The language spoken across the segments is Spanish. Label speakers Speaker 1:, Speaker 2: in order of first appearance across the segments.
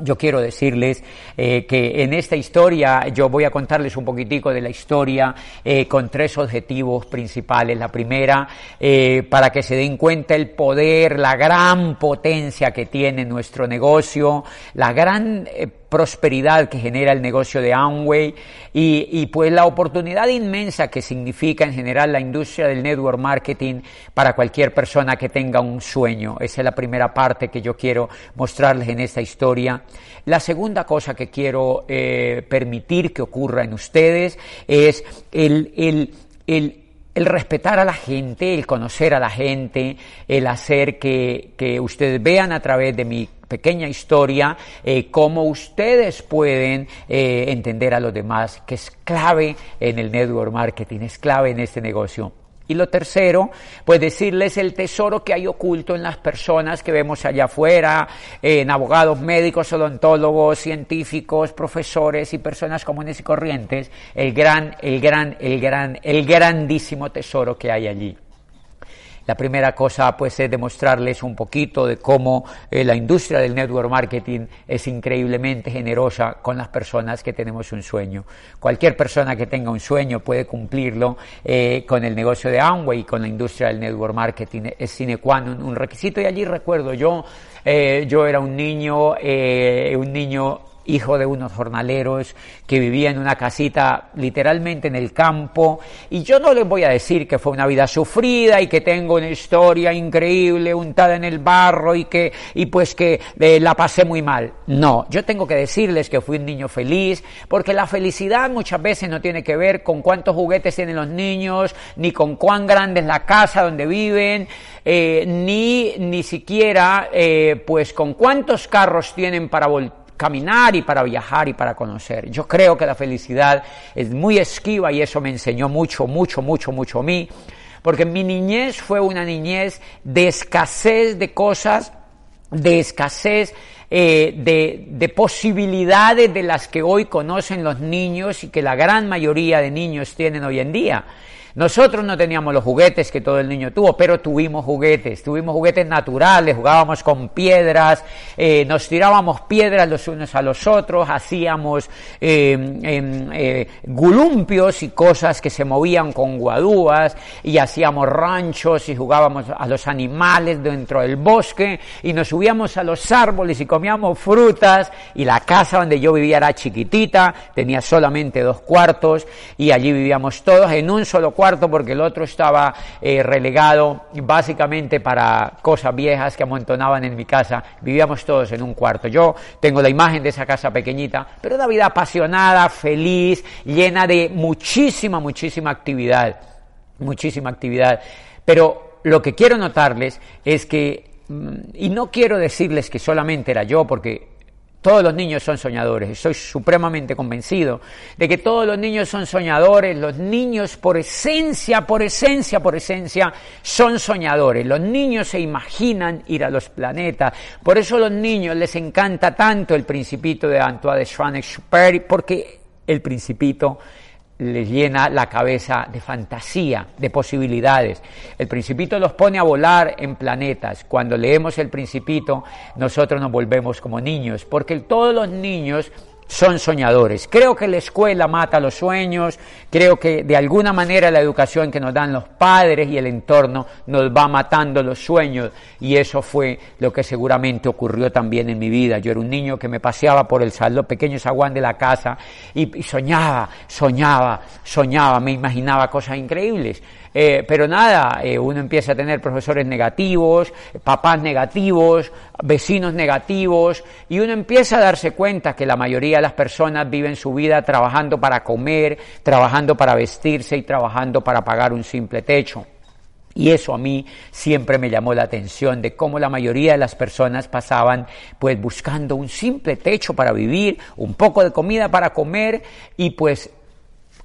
Speaker 1: Yo quiero decirles eh, que en esta historia yo voy a contarles un poquitico de la historia eh, con tres objetivos principales. La primera, eh, para que se den cuenta el poder, la gran potencia que tiene nuestro negocio, la gran prosperidad que genera el negocio de Amway y, y, pues la oportunidad inmensa que significa en general la industria del network marketing para cualquier persona que tenga un sueño. Esa es la primera parte que yo quiero mostrarles en esta historia. La segunda cosa que quiero eh, permitir que ocurra en ustedes es el, el, el el respetar a la gente, el conocer a la gente, el hacer que, que ustedes vean a través de mi pequeña historia eh, cómo ustedes pueden eh, entender a los demás, que es clave en el network marketing, es clave en este negocio. Y lo tercero, pues decirles el tesoro que hay oculto en las personas que vemos allá afuera, en abogados, médicos, odontólogos, científicos, profesores y personas comunes y corrientes, el gran, el gran, el gran, el grandísimo tesoro que hay allí. La primera cosa pues es demostrarles un poquito de cómo eh, la industria del network marketing es increíblemente generosa con las personas que tenemos un sueño. Cualquier persona que tenga un sueño puede cumplirlo eh, con el negocio de Amway y con la industria del network marketing. Es sine qua un requisito y allí recuerdo yo, eh, yo era un niño, un niño hijo de unos jornaleros que vivía en una casita literalmente en el campo. Y yo no les voy a decir que fue una vida sufrida y que tengo una historia increíble untada en el barro y que, y pues que eh, la pasé muy mal. No, yo tengo que decirles que fui un niño feliz, porque la felicidad muchas veces no tiene que ver con cuántos juguetes tienen los niños, ni con cuán grande es la casa donde viven, eh, ni, ni siquiera eh, pues con cuántos carros tienen para voltear caminar y para viajar y para conocer. Yo creo que la felicidad es muy esquiva y eso me enseñó mucho, mucho, mucho, mucho a mí, porque mi niñez fue una niñez de escasez de cosas, de escasez eh, de, de, posibilidades de las que hoy conocen los niños y que la gran mayoría de niños tienen hoy en día. Nosotros no teníamos los juguetes que todo el niño tuvo, pero tuvimos juguetes, tuvimos juguetes naturales, jugábamos con piedras, eh, nos tirábamos piedras los unos a los otros, hacíamos eh, eh, gulumpios y cosas que se movían con guadúas y hacíamos ranchos y jugábamos a los animales dentro del bosque y nos subíamos a los árboles y comíamos frutas y la casa donde yo vivía era chiquitita, tenía solamente dos cuartos y allí vivíamos todos en un solo cuarto porque el otro estaba eh, relegado básicamente para cosas viejas que amontonaban en mi casa. Vivíamos todos en un cuarto. Yo tengo la imagen de esa casa pequeñita, pero una vida apasionada, feliz, llena de muchísima, muchísima actividad. Muchísima actividad. Pero lo que quiero notarles es que, mm, y no quiero decirles que solamente era yo, porque todos los niños son soñadores, estoy supremamente convencido de que todos los niños son soñadores, los niños por esencia, por esencia, por esencia son soñadores, los niños se imaginan ir a los planetas, por eso a los niños les encanta tanto el principito de Antoine de Saint-Exupéry, porque el principito les llena la cabeza de fantasía, de posibilidades. El principito los pone a volar en planetas. Cuando leemos el principito, nosotros nos volvemos como niños, porque todos los niños son soñadores. Creo que la escuela mata los sueños, creo que de alguna manera la educación que nos dan los padres y el entorno nos va matando los sueños y eso fue lo que seguramente ocurrió también en mi vida. Yo era un niño que me paseaba por el salón, pequeño zaguán de la casa y, y soñaba, soñaba, soñaba, me imaginaba cosas increíbles. Eh, pero nada, eh, uno empieza a tener profesores negativos, papás negativos, vecinos negativos, y uno empieza a darse cuenta que la mayoría de las personas viven su vida trabajando para comer, trabajando para vestirse y trabajando para pagar un simple techo. Y eso a mí siempre me llamó la atención de cómo la mayoría de las personas pasaban pues buscando un simple techo para vivir, un poco de comida para comer y pues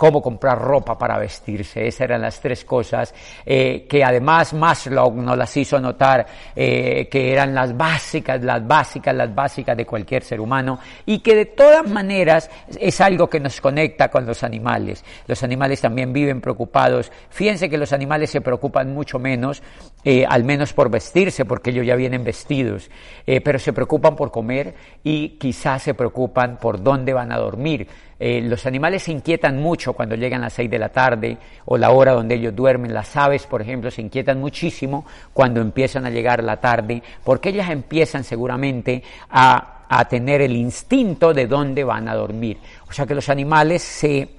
Speaker 1: cómo comprar ropa para vestirse. Esas eran las tres cosas eh, que además Maslow nos las hizo notar eh, que eran las básicas, las básicas, las básicas de cualquier ser humano y que de todas maneras es algo que nos conecta con los animales. Los animales también viven preocupados. Fíjense que los animales se preocupan mucho menos, eh, al menos por vestirse, porque ellos ya vienen vestidos, pero se preocupan por comer y quizás se preocupan por dónde van a dormir. Eh, los animales se inquietan mucho cuando llegan las seis de la tarde o la hora donde ellos duermen. Las aves, por ejemplo, se inquietan muchísimo cuando empiezan a llegar la tarde, porque ellas empiezan seguramente a, a tener el instinto de dónde van a dormir. O sea que los animales se,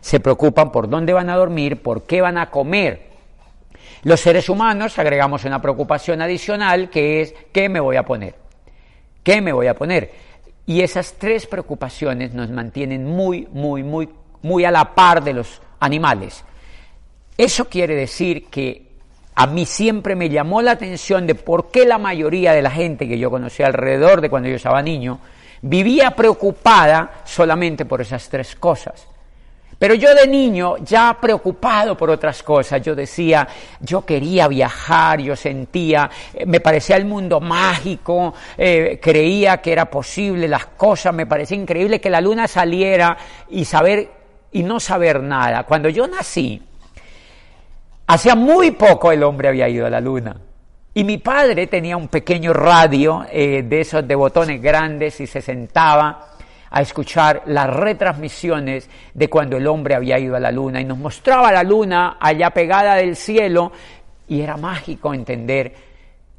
Speaker 1: se preocupan por dónde van a dormir, por qué van a comer. Los seres humanos agregamos una preocupación adicional que es ¿qué me voy a poner? ¿Qué me voy a poner? Y esas tres preocupaciones nos mantienen muy, muy, muy, muy a la par de los animales. Eso quiere decir que a mí siempre me llamó la atención de por qué la mayoría de la gente que yo conocí alrededor de cuando yo estaba niño vivía preocupada solamente por esas tres cosas. Pero yo de niño, ya preocupado por otras cosas, yo decía, yo quería viajar, yo sentía, eh, me parecía el mundo mágico, eh, creía que era posible las cosas, me parecía increíble que la luna saliera y saber y no saber nada. Cuando yo nací, hacía muy poco el hombre había ido a la luna. Y mi padre tenía un pequeño radio eh, de esos de botones grandes y se sentaba a escuchar las retransmisiones de cuando el hombre había ido a la luna y nos mostraba la luna allá pegada del cielo y era mágico entender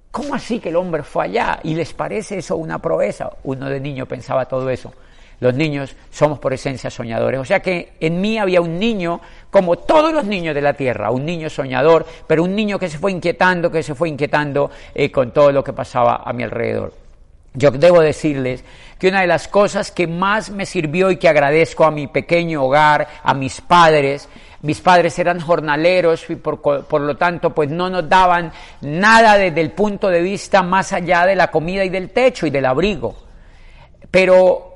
Speaker 1: cómo así que el hombre fue allá y les parece eso una proeza. Uno de niño pensaba todo eso. Los niños somos por esencia soñadores. O sea que en mí había un niño, como todos los niños de la tierra, un niño soñador, pero un niño que se fue inquietando, que se fue inquietando eh, con todo lo que pasaba a mi alrededor. Yo debo decirles que una de las cosas que más me sirvió y que agradezco a mi pequeño hogar, a mis padres, mis padres eran jornaleros y por, por, lo tanto pues no nos daban nada desde el punto de vista más allá de la comida y del techo y del abrigo. Pero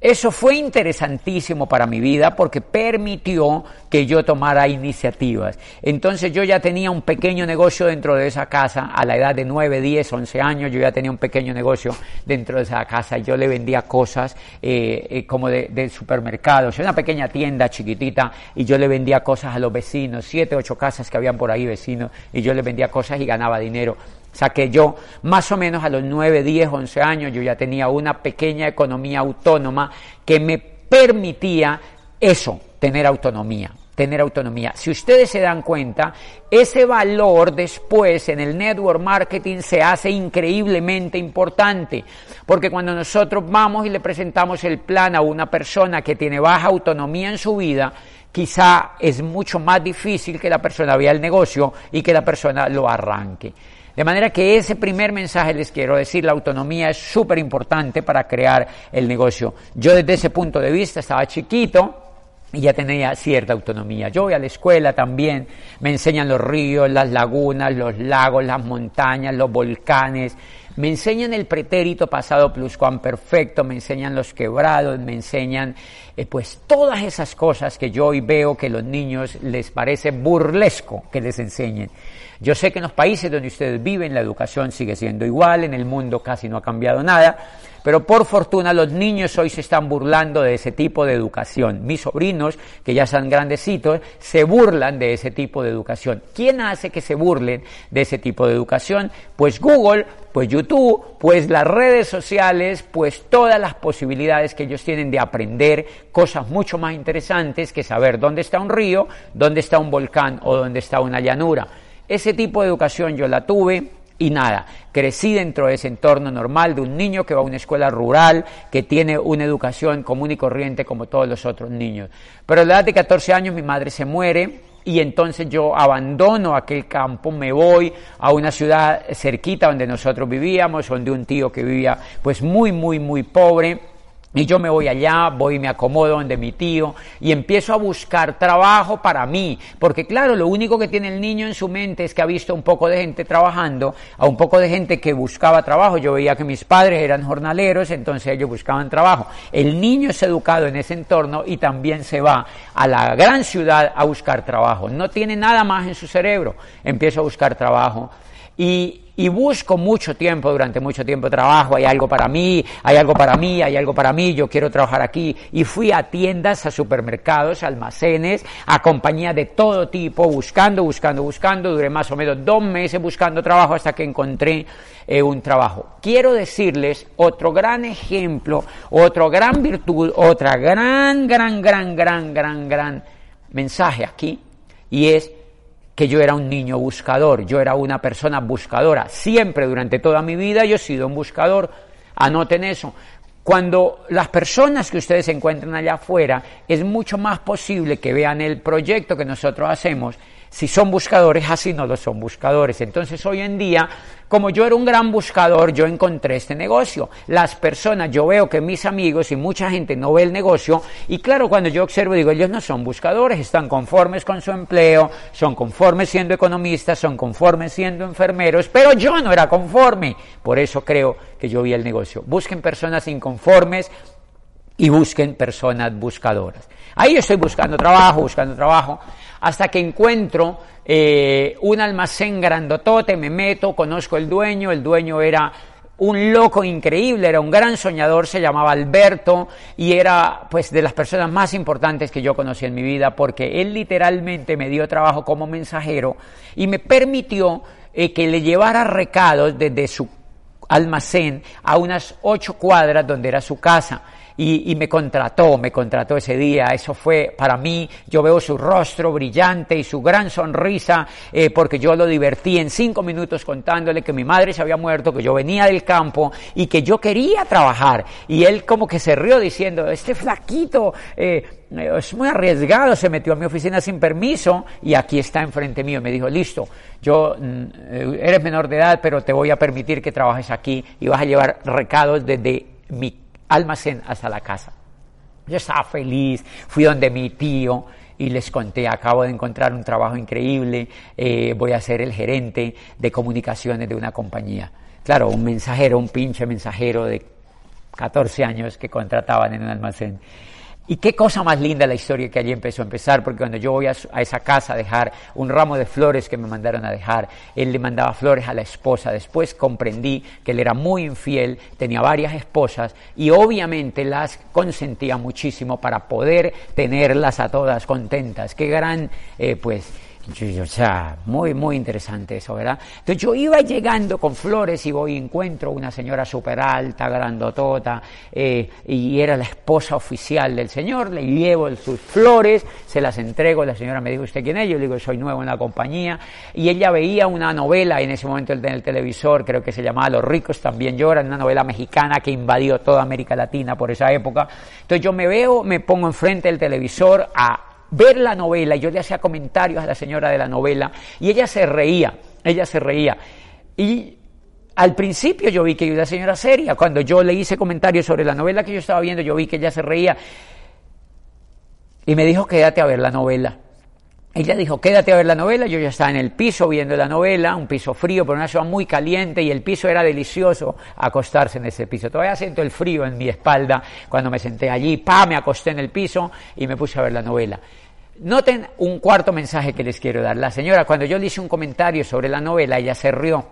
Speaker 1: eso fue interesantísimo para mi vida porque permitió que yo tomara iniciativas. Entonces yo ya tenía un pequeño negocio dentro de esa casa, a la edad de 9, 10, 11 años, yo ya tenía un pequeño negocio dentro de esa casa. Yo le vendía cosas eh, eh, como de, de una pequeña tienda chiquitita y yo le vendía cosas a los vecinos, siete, ocho casas que habían por ahí vecinos y yo le vendía cosas y ganaba dinero. O sea que yo, más o menos a los 9, 10, 11 años, yo ya tenía una pequeña economía autónoma que me permitía eso, tener autonomía tener autonomía. Si ustedes se dan cuenta, ese valor después en el network marketing se hace increíblemente importante, porque cuando nosotros vamos y le presentamos el plan a una persona que tiene baja autonomía en su vida, quizá es mucho más difícil que la persona vea el negocio y que la persona lo arranque. De manera que ese primer mensaje les quiero decir, la autonomía es súper importante para crear el negocio. Yo desde ese punto de vista estaba chiquito, y ya tenía cierta autonomía. Yo voy a la escuela también, me enseñan los ríos, las lagunas, los lagos, las montañas, los volcanes, me enseñan el pretérito pasado pluscuamperfecto, me enseñan los quebrados, me enseñan eh, pues todas esas cosas que yo hoy veo que los niños les parece burlesco que les enseñen. Yo sé que en los países donde ustedes viven la educación sigue siendo igual, en el mundo casi no ha cambiado nada, pero por fortuna los niños hoy se están burlando de ese tipo de educación. Mis sobrinos, que ya son grandecitos, se burlan de ese tipo de educación. ¿Quién hace que se burlen de ese tipo de educación? Pues Google, pues YouTube, pues las redes sociales, pues todas las posibilidades que ellos tienen de aprender cosas mucho más interesantes que saber dónde está un río, dónde está un volcán o dónde está una llanura. Ese tipo de educación yo la tuve y nada, crecí dentro de ese entorno normal de un niño que va a una escuela rural, que tiene una educación común y corriente como todos los otros niños. Pero a la edad de 14 años mi madre se muere y entonces yo abandono aquel campo, me voy a una ciudad cerquita donde nosotros vivíamos, donde un tío que vivía pues muy, muy, muy pobre Y yo me voy allá, voy y me acomodo donde mi tío y empiezo a buscar trabajo para mí. Porque claro, lo único que tiene el niño en su mente es que ha visto un poco de gente trabajando, a un poco de gente que buscaba trabajo. Yo veía que mis padres eran jornaleros, entonces ellos buscaban trabajo. El niño es educado en ese entorno y también se va a la gran ciudad a buscar trabajo. No tiene nada más en su cerebro. Empiezo a buscar trabajo. Y, y busco mucho tiempo, durante mucho tiempo trabajo, hay algo para mí, hay algo para mí, hay algo para mí, yo quiero trabajar aquí. Y fui a tiendas, a supermercados, almacenes, a compañías de todo tipo, buscando, buscando, buscando. Duré más o menos dos meses buscando trabajo hasta que encontré eh, un trabajo. Quiero decirles otro gran ejemplo, otra gran virtud, otra gran, gran, gran, gran, gran, gran mensaje aquí, y es que yo era un niño buscador, yo era una persona buscadora. Siempre durante toda mi vida yo he sido un buscador. Anoten eso. Cuando las personas que ustedes encuentran allá afuera, es mucho más posible que vean el proyecto que nosotros hacemos si son buscadores, así no lo son buscadores. Entonces hoy en día, como yo era un gran buscador, yo encontré este negocio. Las personas, yo veo que mis amigos y mucha gente no ve el negocio y claro, cuando yo observo digo, ellos no son buscadores, están conformes con su empleo, son conformes siendo economistas, son conformes siendo enfermeros, pero yo no era conforme. Por eso creo que yo vi el negocio. Busquen personas inconformes y busquen personas buscadoras. Ahí yo estoy buscando trabajo, buscando trabajo hasta que encuentro eh, un almacén grandotote, me meto, conozco el dueño, el dueño era un loco increíble, era un gran soñador, se llamaba Alberto y era pues de las personas más importantes que yo conocí en mi vida porque él literalmente me dio trabajo como mensajero y me permitió eh, que le llevara recados desde su almacén a unas ocho cuadras donde era su casa y, me contrató, me contrató ese día. Eso fue para mí, yo veo su rostro brillante y su gran sonrisa, eh, porque yo lo divertí en cinco minutos contándole que mi madre se había muerto, que yo venía del campo y que yo quería trabajar. Y él como que se rió diciendo, este flaquito eh, es muy arriesgado, se metió a mi oficina sin permiso y aquí está enfrente mío. Me dijo, listo, yo mm, eh, eres menor de edad, pero te voy a permitir que trabajes aquí y vas a llevar recados desde mi almacén hasta la casa. Yo estaba feliz, fui donde mi tío y les conté, acabo de encontrar un trabajo increíble, eh, voy a ser el gerente de comunicaciones de una compañía. Claro, un mensajero, un pinche mensajero de 14 años que contrataban en un almacén. Y qué cosa más linda la historia que allí empezó a empezar, porque cuando yo voy a, esa casa a dejar un ramo de flores que me mandaron a dejar, él le mandaba flores a la esposa. Después comprendí que él era muy infiel, tenía varias esposas y obviamente las consentía muchísimo para poder tenerlas a todas contentas. Qué gran, eh, pues, o sea, muy, muy interesante eso, ¿verdad? Entonces yo iba llegando con flores y voy y encuentro una señora súper alta, grandotota, eh, y era la esposa oficial del señor, le llevo sus flores, se las entrego, la señora me dijo, ¿usted quién es? Yo le digo, soy nuevo en la compañía, y ella veía una novela en ese momento en el televisor, creo que se llamaba Los ricos también lloran, una novela mexicana que invadió toda América Latina por esa época. Entonces yo me veo, me pongo enfrente del televisor a ver la novela, y yo le hacía comentarios a la señora de la novela, y ella se reía, ella se reía. Y al principio yo vi que era una señora seria, cuando yo le hice comentarios sobre la novela que yo estaba viendo, yo vi que ella se reía, y me dijo, quédate a ver la novela. Ella dijo, quédate a ver la novela, yo ya estaba en el piso viendo la novela, un piso frío, pero una ciudad muy caliente y el piso era delicioso acostarse en ese piso. Todavía siento el frío en mi espalda cuando me senté allí, pa, me acosté en el piso y me puse a ver la novela. Noten un cuarto mensaje que les quiero dar. La señora, cuando yo le hice un comentario sobre la novela, ella se rió.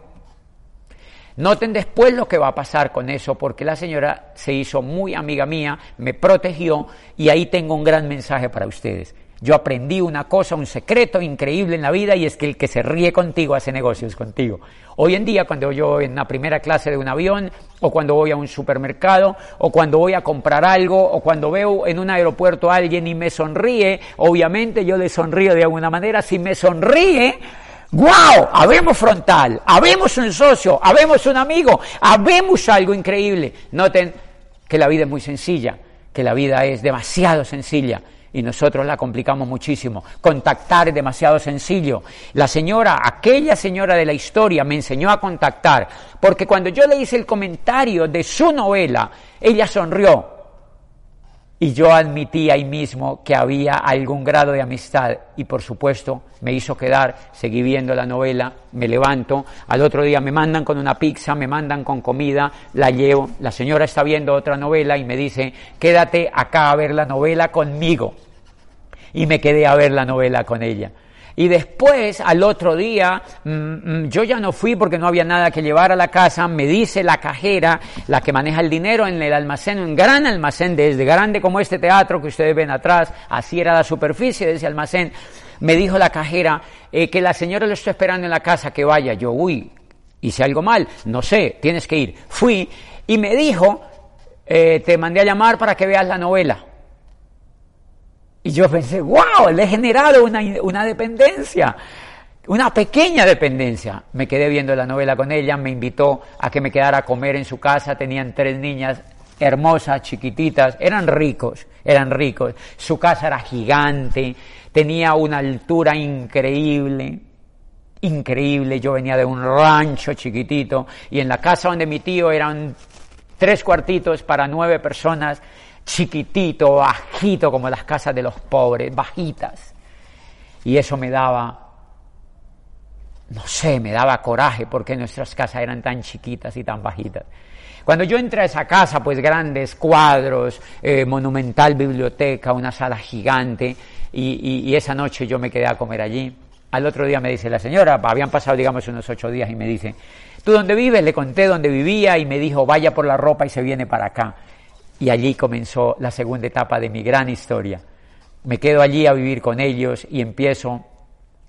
Speaker 1: Noten después lo que va a pasar con eso, porque la señora se hizo muy amiga mía, me protegió y ahí tengo un gran mensaje para ustedes. Yo aprendí una cosa, un secreto increíble en la vida y es que el que se ríe contigo hace negocios contigo. Hoy en día cuando yo voy en la primera clase de un avión o cuando voy a un supermercado o cuando voy a comprar algo o cuando veo en un aeropuerto a alguien y me sonríe, obviamente yo le sonrío de alguna manera. Si me sonríe, ¡Wow! Habemos frontal, habemos un socio, habemos un amigo, habemos algo increíble. Noten que la vida es muy sencilla, que la vida es demasiado sencilla y nosotros la complicamos muchísimo. Contactar es demasiado sencillo. La señora, aquella señora de la historia, me enseñó a contactar, porque cuando yo le hice el comentario de su novela, ella sonrió. y yo admití ahí mismo que había algún grado de amistad y por supuesto me hizo quedar, seguí viendo la novela, me levanto, al otro día me mandan con una pizza, me mandan con comida, la llevo, la señora está viendo otra novela y me dice, quédate acá a ver la novela conmigo. Y me quedé a ver la novela con ella. Y después, al otro día, mm, mm, yo ya no fui porque no había nada que llevar a la casa, me dice la cajera, la que maneja el dinero en el almacén, un gran almacén, desde grande como este teatro que ustedes ven atrás, así era la superficie de ese almacén, me dijo la cajera eh, que la señora lo está esperando en la casa, que vaya. Yo, uy, hice algo mal, no sé, tienes que ir. Fui y me dijo, eh, te mandé a llamar para que veas la novela. Y yo pensé, wow, le he generado una, una dependencia, una pequeña dependencia. Me quedé viendo la novela con ella, me invitó a que me quedara a comer en su casa, tenían tres niñas hermosas, chiquititas, eran ricos, eran ricos. Su casa era gigante, tenía una altura increíble, increíble. Yo venía de un rancho chiquitito y en la casa donde mi tío eran tres cuartitos para nueve personas chiquitito, bajito, como las casas de los pobres, bajitas. Y eso me daba, no sé, me daba coraje porque nuestras casas eran tan chiquitas y tan bajitas. Cuando yo entré a esa casa, pues grandes cuadros, eh, monumental biblioteca, una sala gigante, y, y, esa noche yo me quedé a comer allí. Al otro día me dice la señora, habían pasado digamos unos ocho días, y me dice, ¿tú dónde vives? Le conté dónde vivía y me dijo, vaya por la ropa y se viene para acá. Y allí comenzó la segunda etapa de mi gran historia. Me quedo allí a vivir con ellos y empiezo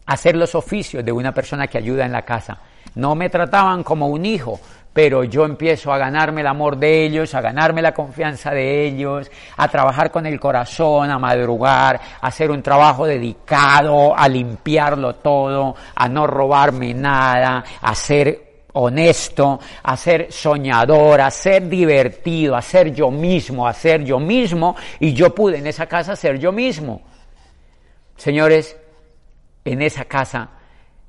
Speaker 1: a hacer los oficios de una persona que ayuda en la casa. No me trataban como un hijo, pero yo empiezo a ganarme el amor de ellos, a ganarme la confianza de ellos, a trabajar con el corazón, a madrugar, a hacer un trabajo dedicado, a limpiarlo todo, a no robarme nada, a ser honesto, a ser soñador, a ser divertido, a ser yo mismo, a ser yo mismo, y yo pude en esa casa ser yo mismo. Señores, en esa casa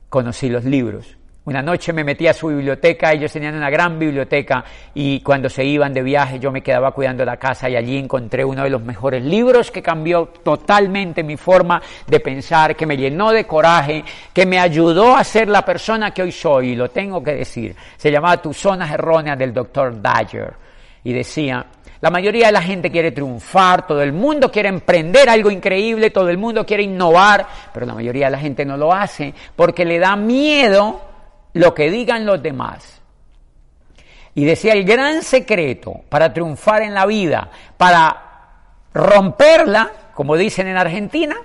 Speaker 1: conocí los libros, una noche me metí a su biblioteca, ellos tenían una gran biblioteca y cuando se iban de viaje yo me quedaba cuidando la casa y allí encontré uno de los mejores libros que cambió totalmente mi forma de pensar, que me llenó de coraje, que me ayudó a ser la persona que hoy soy, y lo tengo que decir. Se llamaba Tus zonas erróneas del doctor Dyer y decía, la mayoría de la gente quiere triunfar, todo el mundo quiere emprender algo increíble, todo el mundo quiere innovar, pero la mayoría de la gente no lo hace porque le da miedo lo que digan los demás. Y decía, el gran secreto para triunfar en la vida, para romperla, como dicen en Argentina,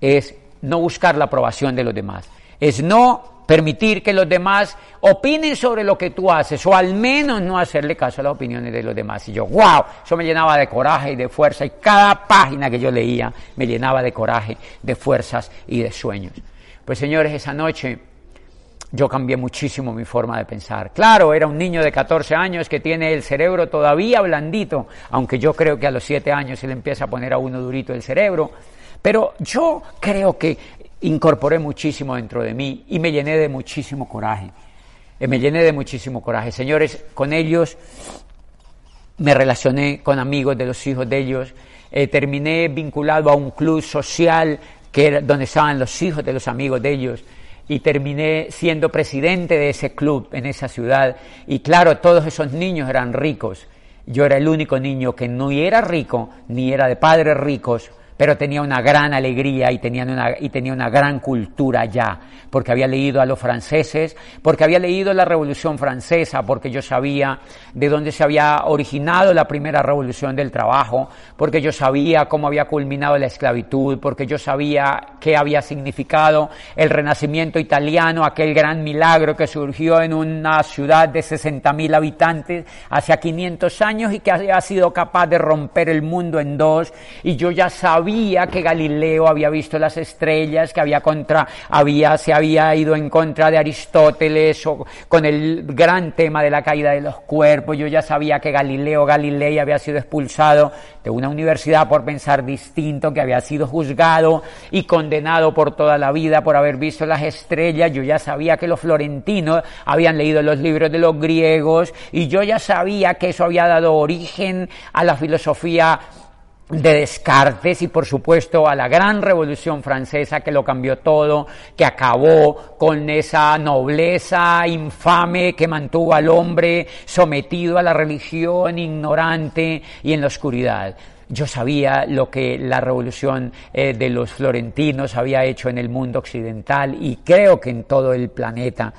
Speaker 1: es no buscar la aprobación de los demás, es no permitir que los demás opinen sobre lo que tú haces, o al menos no hacerle caso a las opiniones de los demás. Y yo, wow, eso me llenaba de coraje y de fuerza, y cada página que yo leía me llenaba de coraje, de fuerzas y de sueños. Pues señores, esa noche yo cambié muchísimo mi forma de pensar. Claro, era un niño de 14 años que tiene el cerebro todavía blandito, aunque yo creo que a los 7 años se le empieza a poner a uno durito el cerebro, pero yo creo que incorporé muchísimo dentro de mí y me llené de muchísimo coraje. Eh, me llené de muchísimo coraje. Señores, con ellos me relacioné con amigos de los hijos de ellos, eh, terminé vinculado a un club social que era donde estaban los hijos de los amigos de ellos y terminé siendo presidente de ese club en esa ciudad. Y claro, todos esos niños eran ricos. Yo era el único niño que no era rico, ni era de padres ricos, pero tenía una gran alegría y tenía una, y tenía una gran cultura ya, porque había leído a los franceses, porque había leído la Revolución Francesa, porque yo sabía de dónde se había originado la primera revolución del trabajo, porque yo sabía cómo había culminado la esclavitud, porque yo sabía qué había significado el renacimiento italiano, aquel gran milagro que surgió en una ciudad de 60.000 habitantes hace 500 años y que había sido capaz de romper el mundo en dos, y yo ya sabía que Galileo había visto las estrellas, que había contra, había, se había ido en contra de Aristóteles o con el gran tema de la caída de los cuerpos. Yo ya sabía que Galileo Galilei había sido expulsado de una universidad por pensar distinto, que había sido juzgado y condenado por toda la vida por haber visto las estrellas. Yo ya sabía que los florentinos habían leído los libros de los griegos y yo ya sabía que eso había dado origen a la filosofía de Descartes y por supuesto a la gran revolución francesa que lo cambió todo, que acabó con esa nobleza infame que mantuvo al hombre sometido a la religión, ignorante y en la oscuridad. Yo sabía lo que la revolución eh, de los florentinos había hecho en el mundo occidental y creo que en todo el planeta.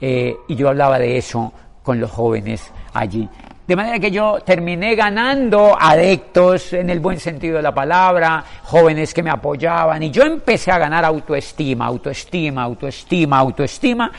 Speaker 1: Eh, y yo hablaba de eso con los jóvenes allí. De manera que yo terminé ganando adeptos en el buen sentido de la palabra, jóvenes que me apoyaban y yo empecé a ganar autoestima, autoestima, autoestima, autoestima,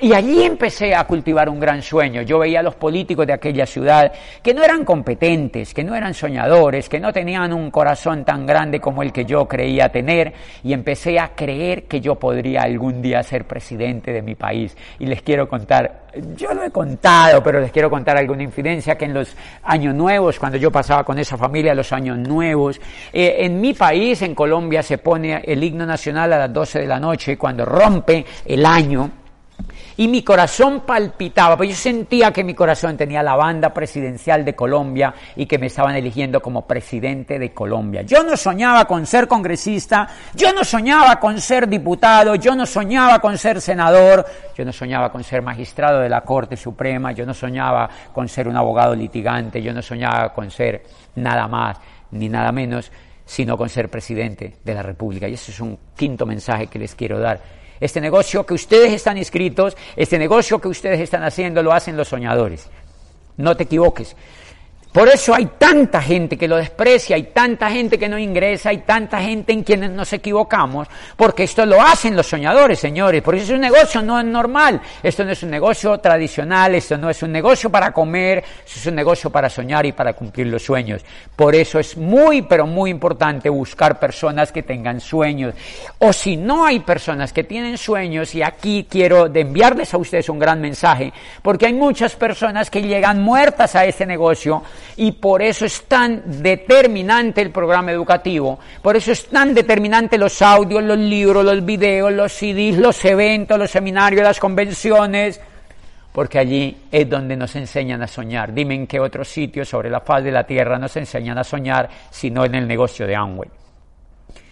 Speaker 1: y allí empecé a cultivar un gran sueño. Yo veía a los políticos de aquella ciudad que no eran competentes, que no eran soñadores, que no tenían un corazón tan grande como el que yo creía tener y empecé a creer que yo podría algún día ser presidente de mi país. Y les quiero contar, yo lo he contado, pero les quiero contar alguna infidencia que en los años nuevos, cuando yo pasaba con esa familia los años nuevos, eh, en mi país, en Colombia, se pone el himno nacional a las 12 de la noche cuando rompe el año y mi corazón palpitaba, pues yo sentía que mi corazón tenía la banda presidencial de Colombia y que me estaban eligiendo como presidente de Colombia. Yo no soñaba con ser congresista, yo no soñaba con ser diputado, yo no soñaba con ser senador, yo no soñaba con ser magistrado de la Corte Suprema, yo no soñaba con ser un abogado litigante, yo no soñaba con ser nada más ni nada menos, sino con ser presidente de la República. Y ese es un quinto mensaje que les quiero dar este negocio que ustedes están inscritos, este negocio que ustedes están haciendo, lo hacen los soñadores. No te equivoques. Por eso hay tanta gente que lo desprecia, hay tanta gente que no ingresa, hay tanta gente en quienes nos equivocamos, porque esto lo hacen los soñadores, señores. Por eso es un negocio no es normal. Esto no es un negocio tradicional, esto no es un negocio para comer, esto es un negocio para soñar y para cumplir los sueños. Por eso es muy, pero muy importante buscar personas que tengan sueños. O si no hay personas que tienen sueños, y aquí quiero enviarles a ustedes un gran mensaje, porque hay muchas personas que llegan muertas a este negocio, y por eso es tan determinante el programa educativo, por eso es tan determinante los audios, los libros, los videos, los CDs, los eventos, los seminarios, las convenciones, porque allí es donde nos enseñan a soñar. Dime en qué otro sitio sobre la faz de la tierra nos enseñan a soñar, sino en el negocio de Amway.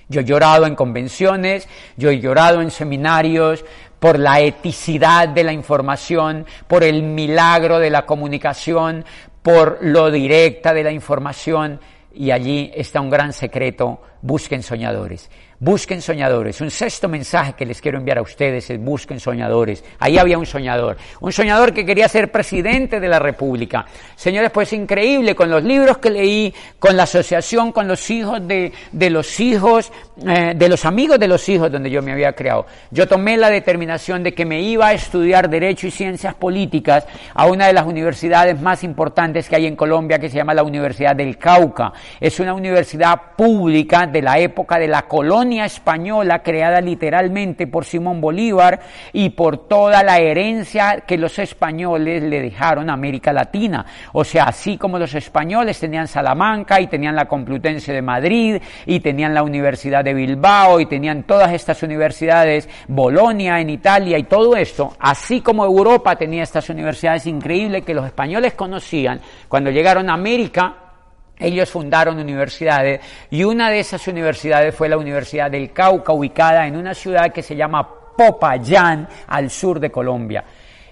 Speaker 1: Yo he llorado en convenciones, yo he llorado en seminarios por la eticidad de la información, por el milagro de la comunicación, por lo directa de la información y allí está un gran secreto, busquen soñadores. Busquen soñadores. Un sexto mensaje que les quiero enviar a ustedes es busquen soñadores. Ahí había un soñador. Un soñador que quería ser presidente de la República. Señores, pues increíble, con los libros que leí, con la asociación con los hijos de, de los hijos, eh, de los amigos de los hijos donde yo me había creado. Yo tomé la determinación de que me iba a estudiar Derecho y Ciencias Políticas a una de las universidades más importantes que hay en Colombia, que se llama la Universidad del Cauca. Es una universidad pública de la época de la colonia española creada literalmente por Simón Bolívar y por toda la herencia que los españoles le dejaron a América Latina. O sea, así como los españoles tenían Salamanca y tenían la Complutense de Madrid y tenían la Universidad de Bilbao y tenían todas estas universidades, Bolonia en Italia y todo esto, así como Europa tenía estas universidades increíbles que los españoles conocían, cuando llegaron a América, ellos fundaron universidades y una de esas universidades fue la Universidad del Cauca, ubicada en una ciudad que se llama Popayán, al sur de Colombia.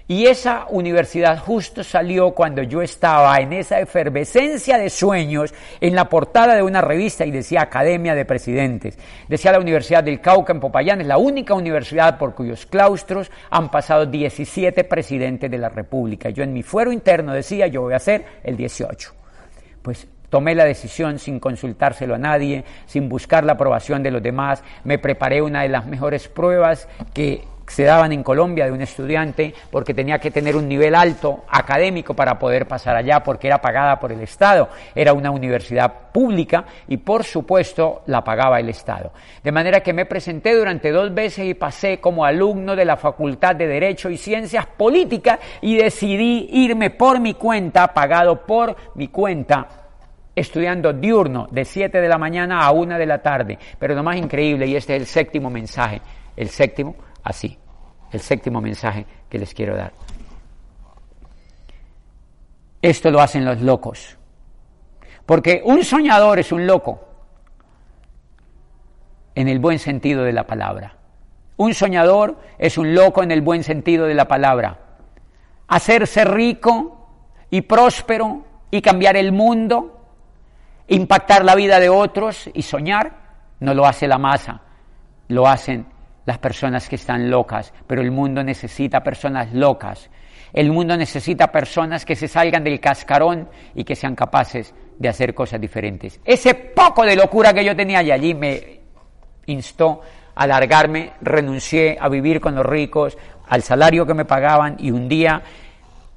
Speaker 1: Y esa universidad justo salió cuando yo estaba en esa efervescencia de sueños en la portada de una revista y decía Academia de Presidentes. Decía la Universidad del Cauca en Popayán, es la única universidad por cuyos claustros han pasado 17 presidentes de la República. Yo en mi fuero interno decía, yo voy a ser el 18. Pues Tomé la decisión sin consultárselo a nadie, sin buscar la aprobación de los demás. Me preparé una de las mejores pruebas que se daban en Colombia de un estudiante porque tenía que tener un nivel alto académico para poder pasar allá porque era pagada por el Estado. Era una universidad pública y por supuesto la pagaba el Estado. De manera que me presenté durante dos veces y pasé como alumno de la Facultad de Derecho y Ciencias Políticas y decidí irme por mi cuenta, pagado por mi cuenta estudiando diurno de 7 de la mañana a 1 de la tarde. Pero lo más increíble, y este es el séptimo mensaje, el séptimo, así, el séptimo mensaje que les quiero dar. Esto lo hacen los locos. Porque un soñador es un loco, en el buen sentido de la palabra. Un soñador es un loco en el buen sentido de la palabra. Hacerse rico y próspero y cambiar el mundo, impactar la vida de otros y soñar, no lo hace la masa, lo hacen las personas que están locas, pero el mundo necesita personas locas. El mundo necesita personas que se salgan del cascarón y que sean capaces de hacer cosas diferentes. Ese poco de locura que yo tenía allí me instó a largarme, renuncié a vivir con los ricos, al salario que me pagaban y un día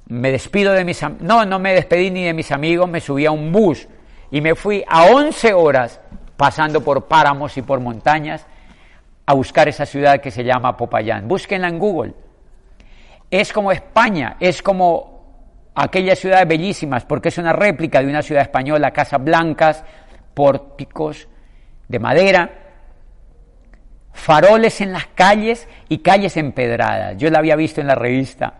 Speaker 1: me despido de mis no, no me despedí ni de mis amigos, me subí a un bus y me fui a 11 horas pasando por páramos y por montañas a buscar esa ciudad que se llama Popayán. Búsquenla en Google. Es como España, es como aquellas ciudades bellísimas, porque es una réplica de una ciudad española, casas blancas, pórticos de madera, faroles en las calles y calles empedradas. Yo la había visto en la revista.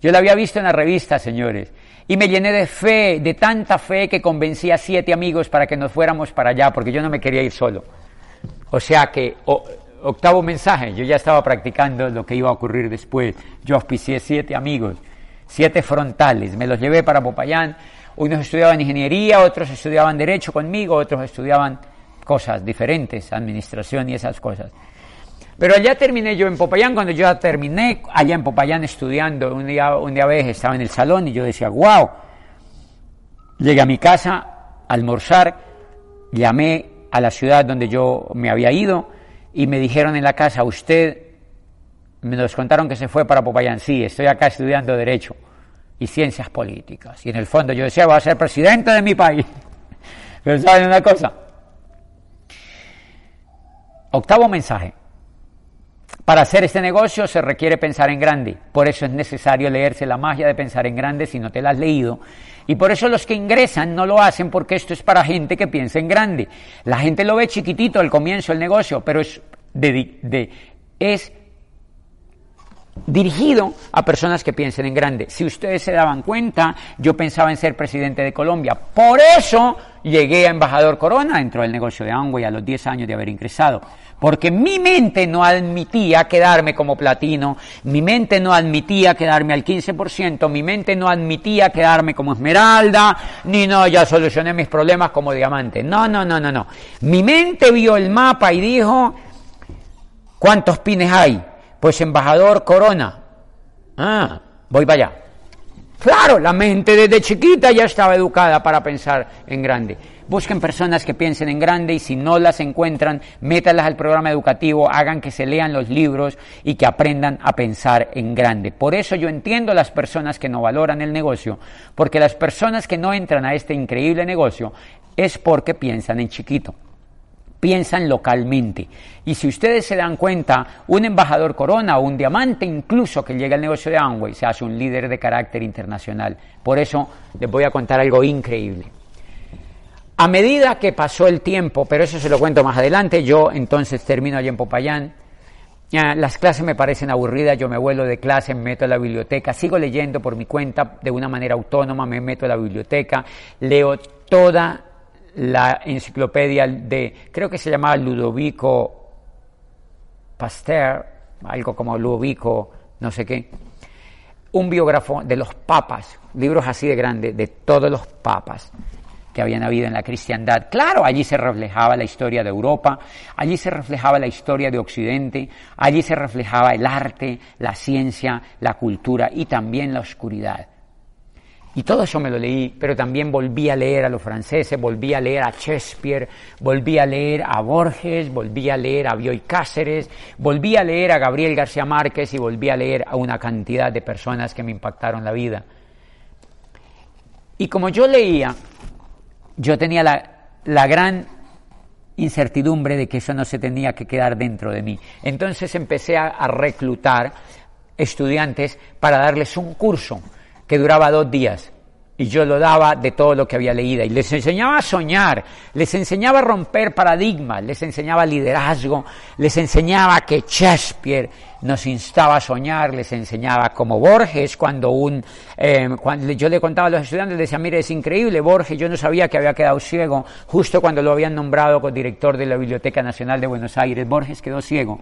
Speaker 1: Yo la había visto en la revista, señores. Y me llené de fe, de tanta fe que convencí a siete amigos para que nos fuéramos para allá, porque yo no me quería ir solo. O sea que, octavo mensaje, yo ya estaba practicando lo que iba a ocurrir después. Yo auspicié siete amigos siete frontales. Me los llevé para Popayán. Unos estudiaban ingeniería, otros estudiaban derecho conmigo, otros estudiaban cosas diferentes, administración y esas cosas. Pero allá terminé yo en Popayán, cuando yo terminé allá en Popayán estudiando, un día, un día vez estaba en el salón y yo decía, wow, llegué a mi casa a almorzar, llamé a la ciudad donde yo me había ido y me dijeron en la casa, usted me nos contaron que se fue para Popayán. Sí, estoy acá estudiando Derecho y Ciencias Políticas. Y en el fondo yo decía, voy a ser presidente de mi país. Pero ¿saben una cosa? Octavo mensaje. Para hacer este negocio se requiere pensar en grande. Por eso es necesario leerse la magia de pensar en grande si no te la has leído. Y por eso los que ingresan no lo hacen porque esto es para gente que piensa en grande. La gente lo ve chiquitito al comienzo del negocio, pero es, de, dirigido a personas que piensen en grande. Si ustedes se daban cuenta, yo pensaba en ser presidente de Colombia. Por eso llegué a embajador Corona dentro del negocio de Amway a los 10 años de haber ingresado. Porque mi mente no admitía quedarme como platino, mi mente no admitía quedarme al 15%, mi mente no admitía quedarme como esmeralda, ni no, ya solucioné mis problemas como diamante. No, no, no, no, no. Mi mente vio el mapa y dijo, ¿cuántos pines hay? Pues embajador Corona. Ah, voy para allá. Claro, la mente desde chiquita ya estaba educada para pensar en grande. Busquen personas que piensen en grande y si no las encuentran, métalas al programa educativo, hagan que se lean los libros y que aprendan a pensar en grande. Por eso yo entiendo a las personas que no valoran el negocio, porque las personas que no entran a este increíble negocio es porque piensan en chiquito piensan localmente. Y si ustedes se dan cuenta, un embajador corona o un diamante incluso que llega al negocio de Amway se hace un líder de carácter internacional. Por eso les voy a contar algo increíble. A medida que pasó el tiempo, pero eso se lo cuento más adelante, yo entonces termino allí en Popayán, las clases me parecen aburridas, yo me vuelo de clase, me meto a la biblioteca, sigo leyendo por mi cuenta de una manera autónoma, me meto a la biblioteca, leo toda la enciclopedia de, creo que se llamaba Ludovico Pasteur, algo como Ludovico, no sé qué, un biógrafo de los papas, libros así de grandes, de todos los papas que habían habido en la cristiandad. Claro, allí se reflejaba la historia de Europa, allí se reflejaba la historia de Occidente, allí se reflejaba el arte, la ciencia, la cultura y también la oscuridad. Y todo eso me lo leí, pero también volví a leer a los franceses, volví a leer a Shakespeare, volví a leer a Borges, volví a leer a Bioy Cáceres, volví a leer a Gabriel García Márquez y volví a leer a una cantidad de personas que me impactaron la vida. Y como yo leía, yo tenía la, la gran incertidumbre de que eso no se tenía que quedar dentro de mí. Entonces empecé a, a reclutar estudiantes para darles un curso que duraba dos días. Y yo lo daba de todo lo que había leído. Y les enseñaba a soñar, les enseñaba a romper paradigmas, les enseñaba liderazgo, les enseñaba que Shakespeare nos instaba a soñar, les enseñaba como Borges, cuando un, eh, cuando yo le contaba a los estudiantes, les decía, mire, es increíble, Borges, yo no sabía que había quedado ciego, justo cuando lo habían nombrado como director de la Biblioteca Nacional de Buenos Aires, Borges quedó ciego.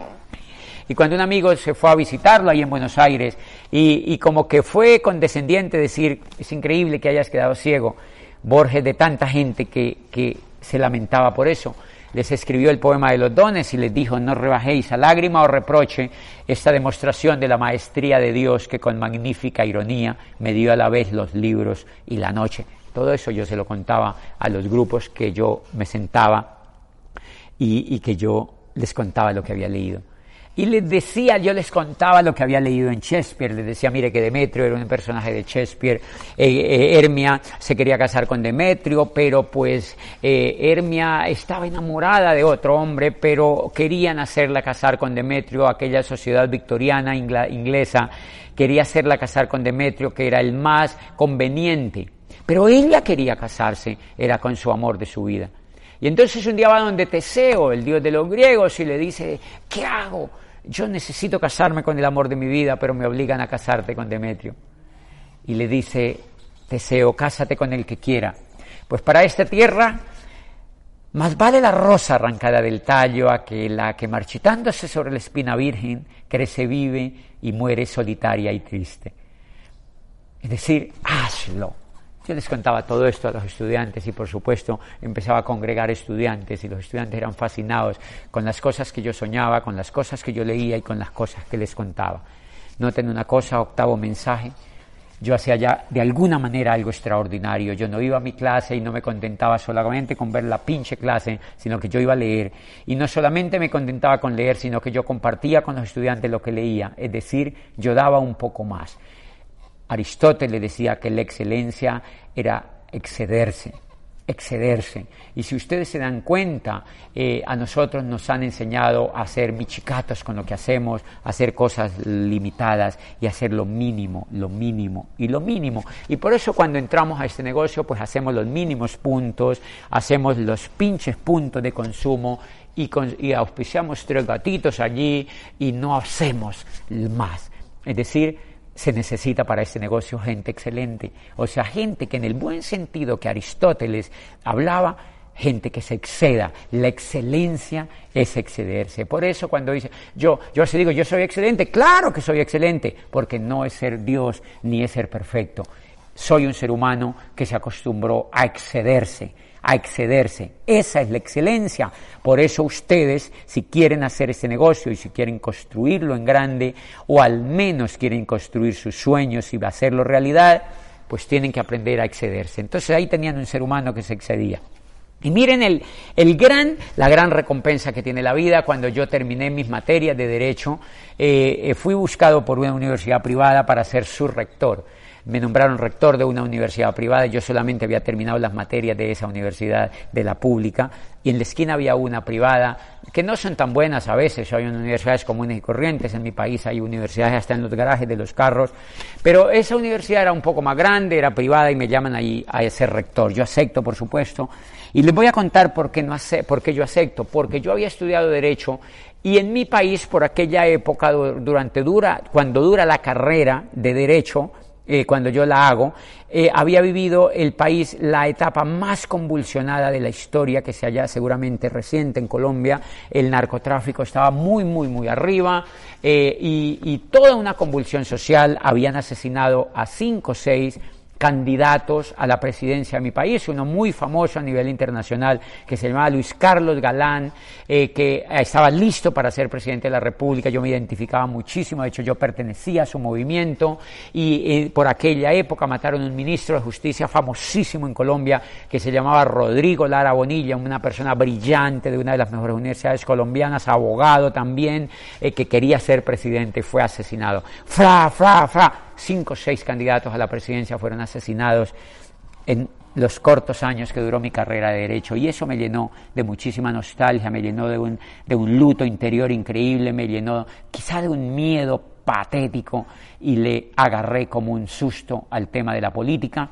Speaker 1: Y cuando un amigo se fue a visitarlo ahí en Buenos Aires y, como que fue condescendiente decir, es increíble que hayas quedado ciego, Borges de tanta gente que, que se lamentaba por eso, les escribió el poema de los dones y les dijo, no rebajéis a lágrima o reproche esta demostración de la maestría de Dios que con magnífica ironía me dio a la vez los libros y la noche. Todo eso yo se lo contaba a los grupos que yo me sentaba y que yo les contaba lo que había leído. Y les decía, yo les contaba lo que había leído en Shakespeare, les decía, mire que Demetrio era un personaje de Shakespeare, eh, eh, Hermia se quería casar con Demetrio, pero pues eh, Hermia estaba enamorada de otro hombre, pero querían hacerla casar con Demetrio, aquella sociedad victoriana inglesa. Quería hacerla casar con Demetrio, que era el más conveniente, pero ella quería casarse, era con su amor de su vida. Y entonces un día va donde Teseo, el dios de los griegos, y le dice, ¿qué hago? Yo necesito casarme con el amor de mi vida, pero me obligan a casarte con Demetrio. Y le dice, Teseo, cásate con el que quiera. Pues para esta tierra, más vale la rosa arrancada del tallo a que la que marchitándose sobre la espina virgen crece, vive y muere solitaria y triste. Es decir, hazlo. Yo les contaba todo esto a los estudiantes y por supuesto empezaba a congregar estudiantes y los estudiantes eran fascinados con las cosas que yo soñaba, con las cosas que yo leía y con las cosas que les contaba. Noten una cosa, octavo mensaje, yo hacía ya de alguna manera algo extraordinario. Yo no iba a mi clase y no me contentaba solamente con ver la pinche clase, sino que yo iba a leer. Y no solamente me contentaba con leer, sino que yo compartía con los estudiantes lo que leía. Es decir, yo daba un poco más. Aristóteles decía que la excelencia era excederse, excederse. Y si ustedes se dan cuenta, eh, a nosotros nos han enseñado a ser michicatos con lo que hacemos, a hacer cosas limitadas y hacer lo mínimo, lo mínimo y lo mínimo. Y por eso cuando entramos a este negocio, pues hacemos los mínimos puntos, hacemos los pinches puntos de consumo y, y auspiciamos tres gatitos allí y no hacemos más. Es decir, se necesita para este negocio gente excelente, o sea, gente que en el buen sentido que Aristóteles hablaba, gente que se exceda. La excelencia es excederse. Por eso cuando dice, yo, yo se digo, yo soy excelente, claro que soy excelente, porque no es ser Dios ni es ser perfecto. Soy un ser humano que se acostumbró a excederse a excederse. Esa es la excelencia. Por eso ustedes, si quieren hacer ese negocio y si quieren construirlo en grande, o al menos quieren construir sus sueños y hacerlo realidad, pues tienen que aprender a excederse. Entonces ahí tenían un ser humano que se excedía. Y miren el, el gran, la gran recompensa que tiene la vida. Cuando yo terminé mis materias de derecho, eh, eh, fui buscado por una universidad privada para ser su rector me nombraron rector de una universidad privada, yo solamente había terminado las materias de esa universidad, de la pública, y en la esquina había una privada, que no son tan buenas a veces, hay universidades comunes y corrientes, en mi país hay universidades hasta en los garajes de los carros, pero esa universidad era un poco más grande, era privada y me llaman ahí a ser rector. Yo acepto, por supuesto, y les voy a contar por qué, no por qué yo acepto, porque yo había estudiado Derecho y en mi país, por aquella época, durante dura, cuando dura la carrera de Derecho, eh, cuando yo la hago, eh, había vivido el país la etapa más convulsionada de la historia que se halla seguramente reciente en Colombia. El narcotráfico estaba muy, muy, muy arriba eh, y, y toda una convulsión social. Habían asesinado a cinco o seis candidatos a la presidencia de mi país, uno muy famoso a nivel internacional que se llamaba Luis Carlos Galán, eh, que estaba listo para ser presidente de la República, yo me identificaba muchísimo, de hecho yo pertenecía a su movimiento y eh, por aquella época mataron un ministro de justicia famosísimo en Colombia que se llamaba Rodrigo Lara Bonilla, una persona brillante de una de las mejores universidades colombianas, abogado también, eh, que quería ser presidente, fue asesinado. Fra, fra, fra cinco o seis candidatos a la presidencia fueron asesinados en los cortos años que duró mi carrera de derecho y eso me llenó de muchísima nostalgia, me llenó de un, de un luto interior increíble, me llenó quizá de un miedo patético y le agarré como un susto al tema de la política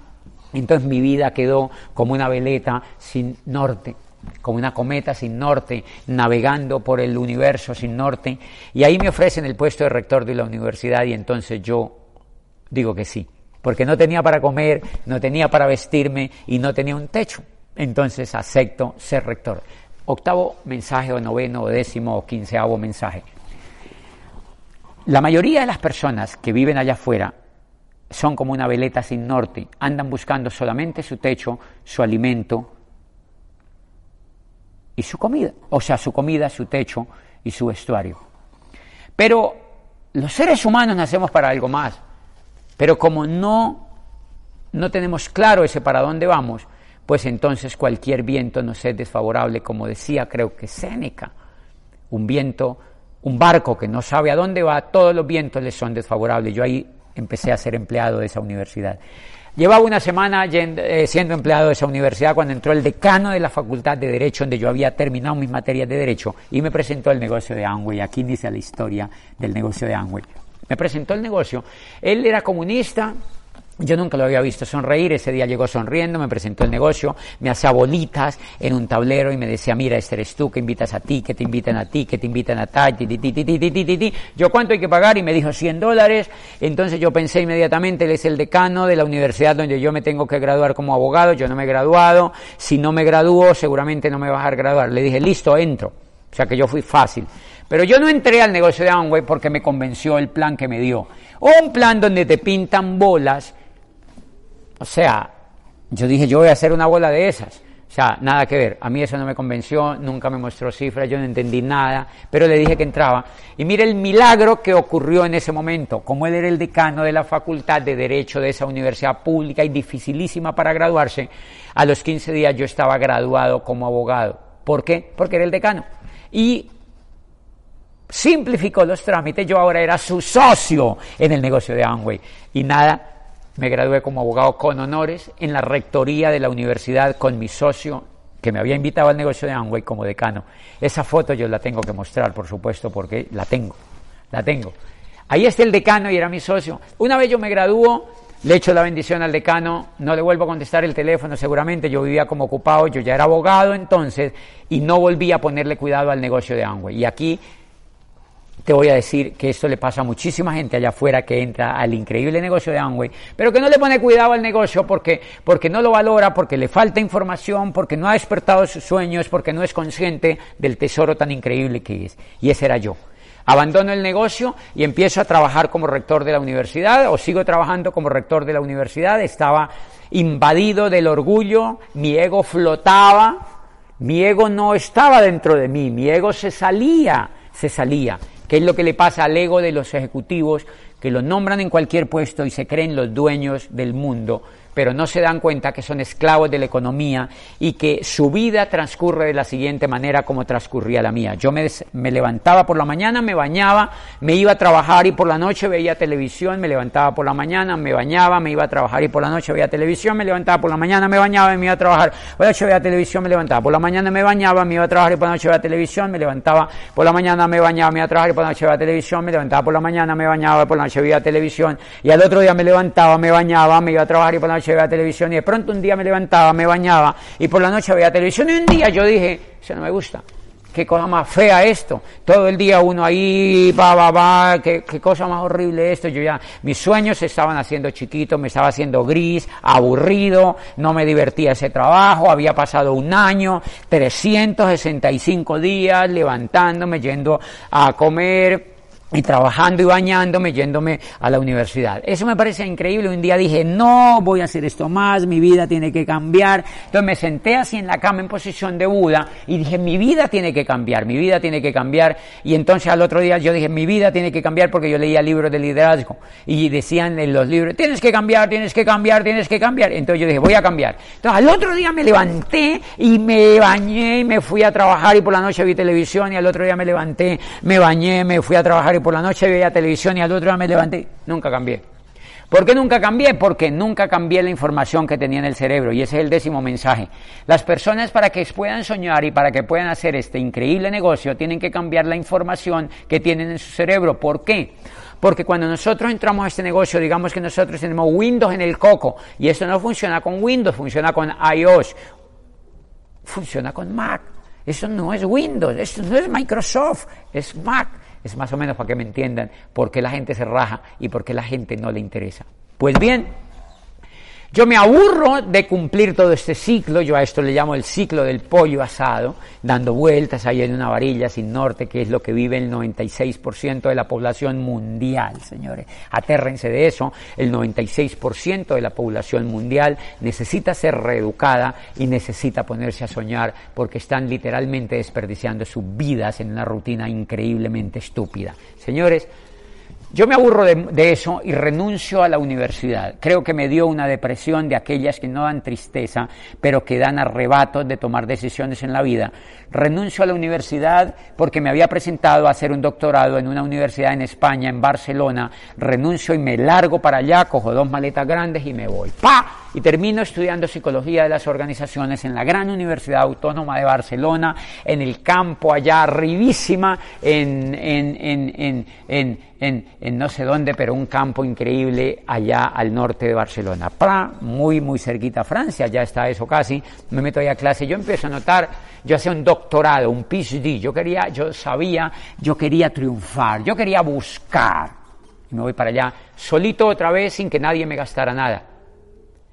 Speaker 1: Entonces mi vida quedó como una veleta sin norte, como una cometa sin norte, navegando por el universo sin norte. Y ahí me ofrecen el puesto de rector de la universidad y entonces yo digo que sí, porque no tenía para comer, no tenía para vestirme y no tenía un techo. Entonces acepto ser rector. Octavo mensaje o noveno o décimo o quinceavo mensaje. La mayoría de las personas que viven allá afuera son como una veleta sin norte, andan buscando solamente su techo, su alimento y su comida, o sea, su comida, su techo y su vestuario. Pero los seres humanos nacemos para algo más, pero como no, no tenemos claro ese para dónde vamos, pues entonces cualquier viento nos es desfavorable, como decía creo que Séneca, un viento, un barco que no sabe a dónde va, todos los vientos le son desfavorables. Yo ahí empecé a ser empleado de esa universidad. Llevaba una semana eh, siendo empleado de esa universidad cuando entró el decano de la Facultad de Derecho, donde yo había terminado mis materias de Derecho, y me presentó el negocio de Amway. Aquí dice la historia del negocio de Amway. Me presentó el negocio. Él era comunista, yo nunca lo había visto sonreír, ese día llegó sonriendo, me presentó el negocio, me hacía bolitas en un tablero y me decía, mira, este eres tú, que invitas a ti, que te invitan a ti, que te invitan a tal, ti, ti, ti, ti, ti, ti, ti, Yo, ¿cuánto hay que pagar? Y me dijo 100 dólares. Entonces yo pensé inmediatamente, él es el decano de la universidad donde yo me tengo que graduar como abogado, yo no me he graduado, si no me gradúo seguramente no me va a graduar. Le dije, listo, entro. O sea que yo fui fácil. Pero yo no entré al negocio de Amway porque me convenció el plan que me dio. Un plan donde te pintan bolas o sea, yo dije, yo voy a hacer una bola de esas. O sea, nada que ver. A mí eso no me convenció, nunca me mostró cifras, yo no entendí nada, pero le dije que entraba. Y mire el milagro que ocurrió en ese momento. Como él era el decano de la Facultad de Derecho de esa universidad pública y dificilísima para graduarse, a los 15 días yo estaba graduado como abogado. ¿Por qué? Porque era el decano. Y simplificó los trámites, yo ahora era su socio en el negocio de Amway. Y nada, me gradué como abogado con honores en la rectoría de la universidad con mi socio que me había invitado al negocio de Amway como decano. Esa foto yo la tengo que mostrar, por supuesto, porque la tengo, la tengo. Ahí está el decano y era mi socio. Una vez yo me graduó, le echo la bendición al decano, no le vuelvo a contestar el teléfono, seguramente yo vivía como ocupado, yo ya era abogado entonces y no volví a ponerle cuidado al negocio de Amway. Y aquí te voy a decir que esto le pasa a muchísima gente allá afuera que entra al increíble negocio de Amway, pero que no le pone cuidado al negocio porque, porque no lo valora, porque le falta información, porque no ha despertado sus sueños, porque no es consciente del tesoro tan increíble que es. Y ese era yo. Abandono el negocio y empiezo a trabajar como rector de la universidad, o sigo trabajando como rector de la universidad. Estaba invadido del orgullo, mi ego flotaba, mi ego no estaba dentro de mí, mi ego se salía, se salía. ¿Qué es lo que le pasa al ego de los ejecutivos que lo nombran en cualquier puesto y se creen los dueños del mundo? Pero no se dan cuenta que son esclavos de la economía y que su vida transcurre de la siguiente manera como transcurría la mía. Yo me, me, levantaba por la mañana, me bañaba, me iba a trabajar y por la noche veía televisión, me levantaba por la mañana, me bañaba, me iba a trabajar y por la noche veía televisión, me levantaba por la mañana, me bañaba me iba a trabajar, por la noche veía televisión, me levantaba, por la mañana me bañaba, me iba a trabajar y por la noche veía televisión, me levantaba, por la mañana me bañaba, me iba a trabajar y por la noche veía televisión, me levantaba por la mañana, me bañaba, por la noche veía televisión y al otro día me levantaba, me bañaba, me iba a trabajar y por la noche veía televisión y de pronto un día me levantaba, me bañaba y por la noche veía televisión y un día yo dije, eso no me gusta. Qué cosa más fea esto. Todo el día uno ahí, va, va, va, qué, qué cosa más horrible esto. Yo ya, mis sueños se estaban haciendo chiquitos, me estaba haciendo gris, aburrido, no me divertía ese trabajo, había pasado un año, 365 días levantándome, yendo a comer, y trabajando y bañándome, yéndome a la universidad. Eso me parece increíble. Un día dije, no, voy a hacer esto más, mi vida tiene que cambiar. Entonces me senté así en la cama en posición de Buda y dije, mi vida tiene que cambiar, mi vida tiene que cambiar. Y entonces al otro día yo dije, mi vida tiene que cambiar porque yo leía libros de liderazgo y decían en los libros, tienes que cambiar, tienes que cambiar, tienes que cambiar. Entonces yo dije, voy a cambiar. Entonces al otro día me levanté y me bañé y me fui a trabajar y por la noche vi televisión y al otro día me levanté, me bañé, me fui a trabajar por la noche veía televisión y al otro día me levanté. Nunca cambié. ¿Por qué nunca cambié? Porque nunca cambié la información que tenía en el cerebro y ese es el décimo mensaje. Las personas para que puedan soñar y para que puedan hacer este increíble negocio tienen que cambiar la información que tienen en su cerebro. ¿Por qué? porque cuando nosotros entramos a este negocio, digamos que nosotros tenemos Windows en el coco, y eso no funciona con Windows, funciona con iOS, funciona con Mac. Eso no es Windows, eso no es Microsoft, es Mac. Más o menos para que me entiendan por qué la gente se raja y por qué la gente no le interesa. Pues bien, yo me aburro de cumplir todo este ciclo, yo a esto le llamo el ciclo del pollo asado, dando vueltas ahí en una varilla sin norte, que es lo que vive el 96% de la población mundial, señores. Atérrense de eso, el 96% de la población mundial necesita ser reeducada y necesita ponerse a soñar porque están literalmente desperdiciando sus vidas en una rutina increíblemente estúpida. Señores, yo me aburro de, eso y renuncio a la universidad. Creo que me dio una depresión de aquellas que no dan tristeza, pero que dan arrebatos de tomar decisiones en la vida. Renuncio a la universidad porque me había presentado a hacer un doctorado en una universidad en España, en Barcelona. Renuncio y me largo para allá, cojo dos maletas grandes y me voy. ¡Pa! Y termino estudiando psicología de las organizaciones en la gran Universidad Autónoma de Barcelona, en el campo allá arribísima, en, en, en, en en, en, no sé dónde, pero un campo increíble allá al norte de Barcelona. Pra, muy, muy cerquita a Francia, ya está eso casi. Me meto ahí a clase, yo empiezo a notar, yo hacía un doctorado, un PhD, yo quería, yo sabía, yo quería triunfar, yo quería buscar. Y me voy para allá, solito otra vez, sin que nadie me gastara nada.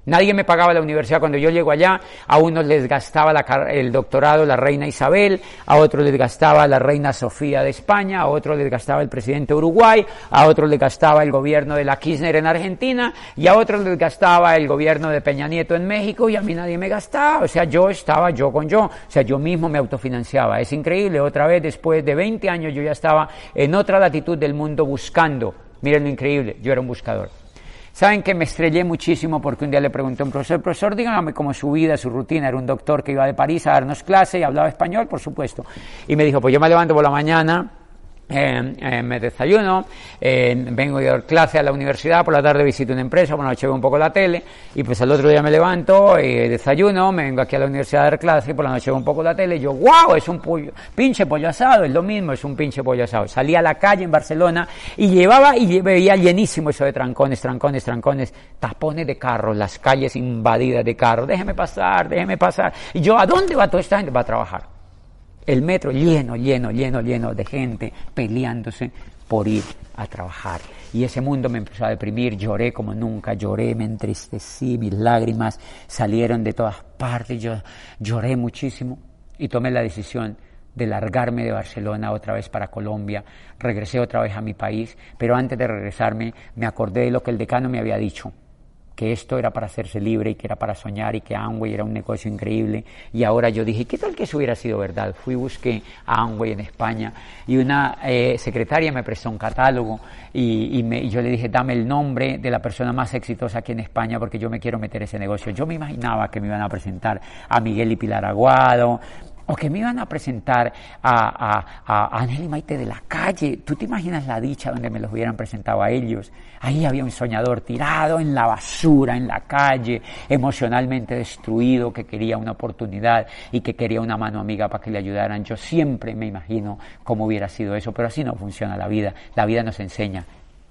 Speaker 1: Nadie me pagaba la universidad cuando yo llego allá, a unos les gastaba el doctorado la reina Isabel, a otros les gastaba la reina Sofía de España, a otros les gastaba el presidente de Uruguay, a otros les gastaba el gobierno de la Kirchner en Argentina, y a otros les gastaba el gobierno de Peña Nieto en México, y a mí nadie me gastaba, o sea, yo estaba yo con yo, o sea, yo mismo me autofinanciaba. Es increíble, otra vez después de 20 años yo ya estaba en otra latitud del mundo buscando, miren lo increíble, yo era un buscador. Saben que me estrellé muchísimo porque un día le pregunté a un profesor, profesor, dígame cómo su vida, su rutina. Era un doctor que iba de París a darnos clase y hablaba español, por supuesto. Y me dijo, pues yo me levanto por la mañana, eh, me desayuno, eh, vengo a dar clase a la universidad, por la tarde visito una empresa, por la noche veo un poco la tele, y pues al otro día me levanto, eh, desayuno, me vengo aquí a la universidad a dar clase, por la noche veo un poco la tele, y yo, wow, es un pollo, pinche pollo asado, es lo mismo, es un pinche pollo asado. Salí a la calle en Barcelona y llevaba y veía llenísimo eso de trancones, trancones, trancones, tapones de carros, las calles invadidas de carros, déjeme pasar, déjeme pasar. Y yo, ¿a dónde va toda esta gente? Va a trabajar el metro lleno, lleno, lleno, lleno de gente peleándose por ir a trabajar. Y ese mundo me empezó a deprimir, lloré como nunca, lloré, me entristecí, mis lágrimas salieron de todas partes, yo lloré muchísimo y tomé la decisión de largarme de Barcelona otra vez para Colombia, regresé otra vez a mi país, pero antes de regresarme me acordé de lo que el decano me había dicho, que esto era para hacerse libre y que era para soñar y que Amway era un negocio increíble. Y ahora yo dije, ¿qué tal que eso hubiera sido verdad? Fui, busqué a Amway en España y una eh, secretaria me prestó un catálogo y, y, yo le dije, dame el nombre de la persona más exitosa aquí en España porque yo me quiero meter ese negocio. Yo me imaginaba que me iban a presentar a Miguel y Pilar Aguado, o que me iban a presentar a, a, Ángel y Maite de la calle. ¿Tú te imaginas la dicha donde me los hubieran presentado a ellos? Ahí había un soñador tirado en la basura, en la calle, emocionalmente destruido, que quería una oportunidad y que quería una mano amiga para que le ayudaran. Yo siempre me imagino cómo hubiera sido eso, pero así no funciona la vida. La vida nos enseña.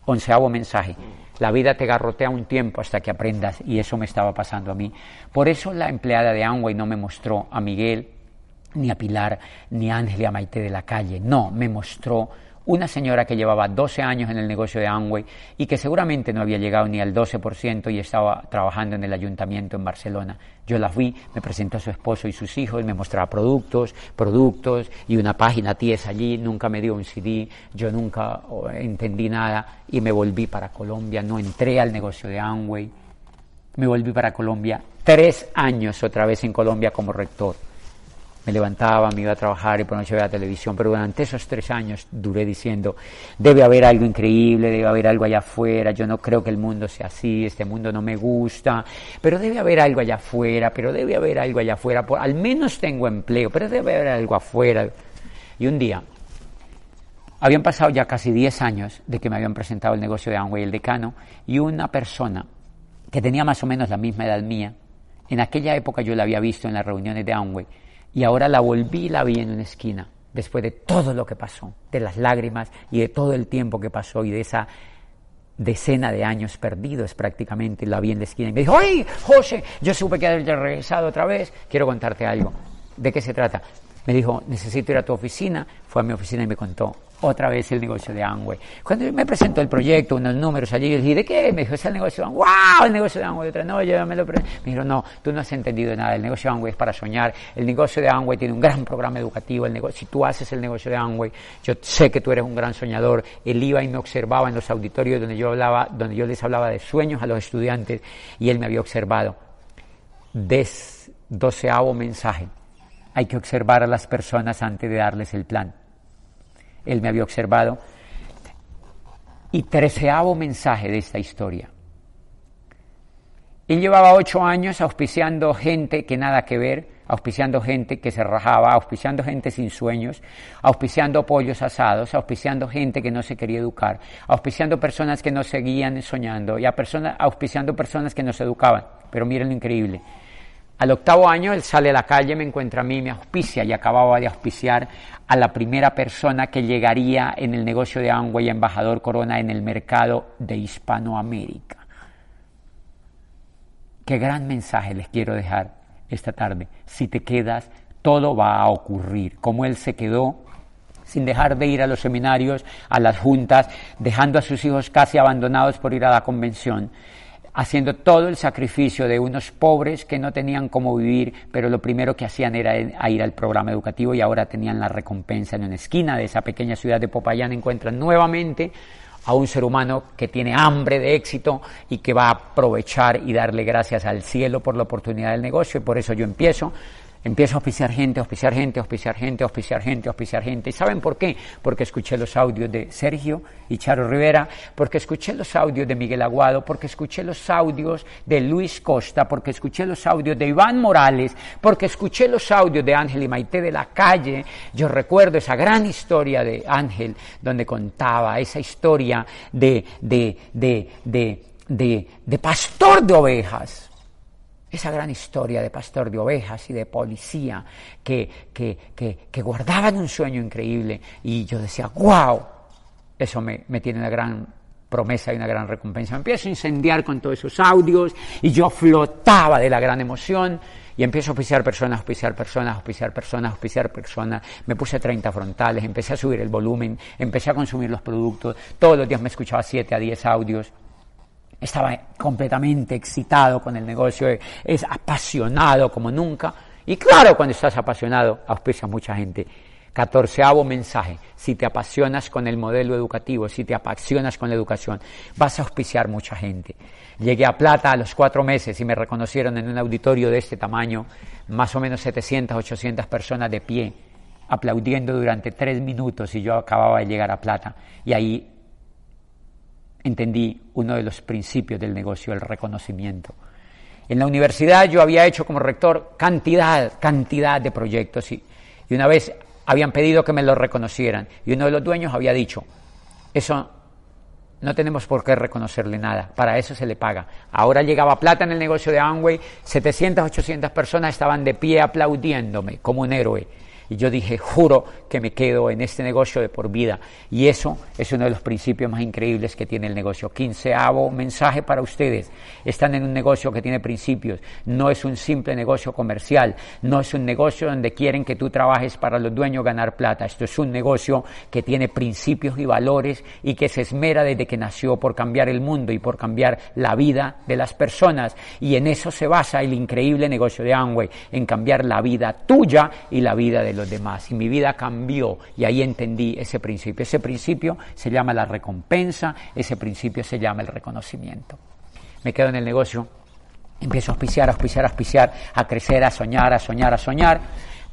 Speaker 1: Onceavo mensaje. La vida te garrotea un tiempo hasta que aprendas y eso me estaba pasando a mí. Por eso la empleada de Amway no me mostró a Miguel ni a Pilar, ni a Ángel y a Maite de la calle. No, me mostró una señora que llevaba 12 años en el negocio de Amway y que seguramente no había llegado ni al 12% y estaba trabajando en el ayuntamiento en Barcelona. Yo la fui, me presentó a su esposo y sus hijos, me mostraba productos, productos y una página TIES allí, nunca me dio un CD, yo nunca oh, entendí nada y me volví para Colombia, no entré al negocio de Amway, me volví para Colombia, tres años otra vez en Colombia como rector me levantaba, me iba a trabajar y por noche veía televisión, pero durante esos tres años duré diciendo, debe haber algo increíble, debe haber algo allá afuera, yo no creo que el mundo sea así, este mundo no me gusta, pero debe haber algo allá afuera, pero debe haber algo allá afuera, al menos tengo empleo, pero debe haber algo afuera. Y un día, habían pasado ya casi diez años de que me habían presentado el negocio de Amway el decano, y una persona que tenía más o menos la misma edad mía, en aquella época yo la había visto en las reuniones de Amway, y ahora la volví y la vi en una esquina. después de todo lo que pasó, de las lágrimas y de todo el tiempo que pasó y de esa decena de años perdidos prácticamente, la vi en la esquina y me dijo, ¡ay, José! Yo supe que había regresado otra vez, quiero contarte algo. ¿De qué se trata? Me dijo, necesito ir a tu oficina. Fue a mi oficina y me contó otra vez el negocio de Amway. Cuando me presentó el proyecto, unos números allí, yo dije, ¿de qué? Me dijo, es el negocio de Amway. ¡Wow! El negocio de Amway. Otra, no, yo me lo Me dijo, no, tú no has entendido nada. El negocio de Amway es para soñar. El negocio de Amway tiene un gran programa educativo. El negocio, si tú haces el negocio de Amway, yo sé que tú eres un gran soñador. Él iba y me observaba en los auditorios donde yo hablaba, donde yo les hablaba de sueños a los estudiantes y él me había observado. Des doceavo mensaje hay que observar a las personas antes de darles el plan. Él me había observado. Y treceavo mensaje de esta historia. Él llevaba ocho años auspiciando gente que nada que ver, auspiciando gente que se rajaba, auspiciando gente sin sueños, auspiciando pollos asados, auspiciando gente que no se quería educar, auspiciando personas que no seguían soñando y a personas, auspiciando personas que no se educaban. Pero miren lo increíble. Al octavo año él sale a la calle, me encuentra a mí, me auspicia y acababa de auspiciar a la primera persona que llegaría en el negocio de Amway, embajador Corona, en el mercado de Hispanoamérica. Qué gran mensaje les quiero dejar esta tarde. Si te quedas, todo va a ocurrir. Como él se quedó sin dejar de ir a los seminarios, a las juntas, dejando a sus hijos casi abandonados por ir a la convención haciendo todo el sacrificio de unos pobres que no tenían cómo vivir, pero lo primero que hacían era ir al programa educativo y ahora tenían la recompensa en una esquina de esa pequeña ciudad de Popayán, encuentran nuevamente a un ser humano que tiene hambre de éxito y que va a aprovechar y darle gracias al cielo por la oportunidad del negocio. Y por eso yo empiezo Empiezo a auspiciar gente, auspiciar gente, auspiciar gente, auspiciar gente, auspiciar gente. ¿Y saben por qué? Porque escuché los audios de Sergio y Charo Rivera, porque escuché los audios de Miguel Aguado, porque escuché los audios de Luis Costa, porque escuché los audios de Iván Morales, porque escuché los audios de Ángel y Maite de la calle. Yo recuerdo esa gran historia de Ángel, donde contaba esa historia de, de, de, de, de, de pastor de ovejas esa gran historia de pastor de ovejas y de policía que, que, que, guardaban un sueño increíble y yo decía, wow, eso me, me tiene una gran promesa y una gran recompensa. Me empiezo a incendiar con todos esos audios y yo flotaba de la gran emoción y empiezo a auspiciar personas, auspiciar personas, auspiciar personas, auspiciar personas. Me puse 30 frontales, empecé a subir el volumen, empecé a consumir los productos. Todos los días me escuchaba 7 a 10 audios estaba completamente excitado con el negocio, es apasionado como nunca. Y claro, cuando estás apasionado, auspicia mucha gente. Catorceavo mensaje, si te apasionas con el modelo educativo, si te apasionas con la educación, vas a auspiciar mucha gente. Llegué a Plata a los cuatro meses y me reconocieron en un auditorio de este tamaño, más o menos 700, 800 personas de pie, aplaudiendo durante tres minutos y yo acababa de llegar a Plata. Y ahí entendí uno de los principios del negocio, el reconocimiento. En la universidad yo había hecho como rector cantidad, cantidad de proyectos y, una vez habían pedido que me lo reconocieran y uno de los dueños había dicho, eso no tenemos por qué reconocerle nada, para eso se le paga. Ahora llegaba plata en el negocio de Amway, 700, 800 personas estaban de pie aplaudiéndome como un héroe. Y yo dije, juro que me quedo en este negocio de por vida. Y eso es uno de los principios más increíbles que tiene el negocio. Quinceavo mensaje para ustedes. Están en un negocio que tiene principios. No es un simple negocio comercial. No es un negocio donde quieren que tú trabajes para los dueños ganar plata. Esto es un negocio que tiene principios y valores y que se esmera desde que nació por cambiar el mundo y por cambiar la vida de las personas. Y en eso se basa el increíble negocio de Amway, en cambiar la vida tuya y la vida de los demás. Y mi vida cambió y ahí entendí ese principio. Ese principio se llama la recompensa, ese principio se llama el reconocimiento. Me quedo en el negocio, empiezo a auspiciar, a auspiciar, a auspiciar, a crecer, a soñar, a soñar, a soñar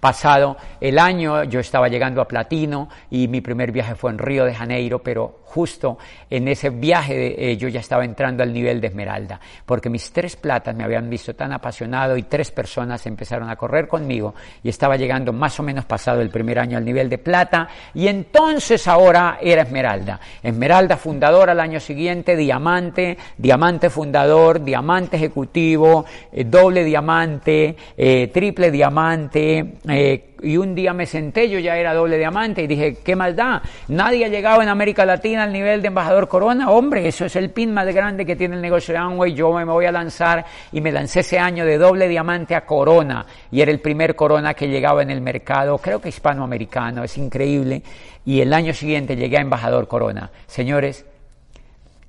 Speaker 1: pasado el año yo estaba llegando a Platino y mi primer viaje fue en Río de Janeiro, pero justo en ese viaje eh, yo ya estaba entrando al nivel de Esmeralda, porque mis tres platas me habían visto tan apasionado y tres personas empezaron a correr conmigo y estaba llegando más o menos pasado el primer año al nivel de plata y entonces ahora era Esmeralda. Esmeralda fundador al año siguiente, diamante, diamante fundador, diamante ejecutivo, eh, doble diamante, eh, triple diamante, Eh, y un día me senté, yo ya era doble diamante y dije, ¿qué más da? Nadie ha llegado en América Latina al nivel de embajador Corona, hombre, eso es el pin más grande que tiene el negocio de Amway, yo me voy a lanzar y me lancé ese año de doble diamante a Corona y era el primer Corona que llegaba en el mercado, creo que hispanoamericano, es increíble, y el año siguiente llegué a embajador Corona. Señores,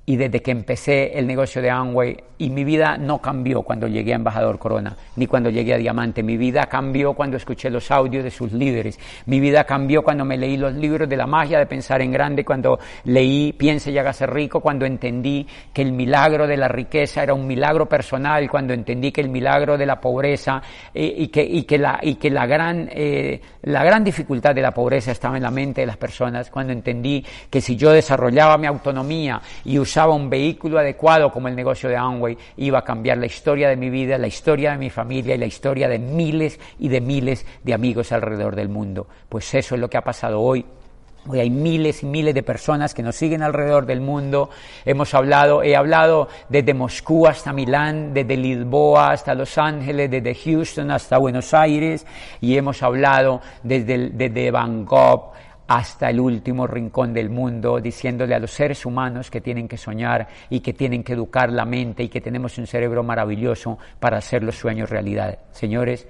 Speaker 1: y desde que empecé el negocio de Amway y mi vida no cambió cuando llegué a Embajador Corona, ni cuando llegué a Diamante. Mi vida cambió cuando escuché los audios de sus líderes. Mi vida cambió cuando me leí los libros de la magia de pensar en grande, cuando leí Piense y hágase rico, cuando entendí que el milagro de la riqueza era un milagro personal, cuando entendí que el milagro de la pobreza eh, y, que, y, que, la, y que la, gran, eh, la gran dificultad de la pobreza estaba en la mente de las personas, cuando entendí que si yo desarrollaba mi autonomía y usaba un vehículo adecuado como el negocio de Amway, iba a cambiar la historia de mi vida, la historia de mi familia y la historia de miles y de miles de amigos alrededor del mundo. Pues eso es lo que ha pasado hoy. Hoy hay miles y miles de personas que nos siguen alrededor del mundo. Hemos hablado, he hablado desde Moscú hasta Milán, desde Lisboa hasta Los Ángeles, desde Houston hasta Buenos Aires, y hemos hablado desde, desde Bangkok hasta el último rincón del mundo, diciéndole a los seres humanos que tienen que soñar y que tienen que educar la mente y que tenemos un cerebro maravilloso para hacer los sueños realidad. Señores,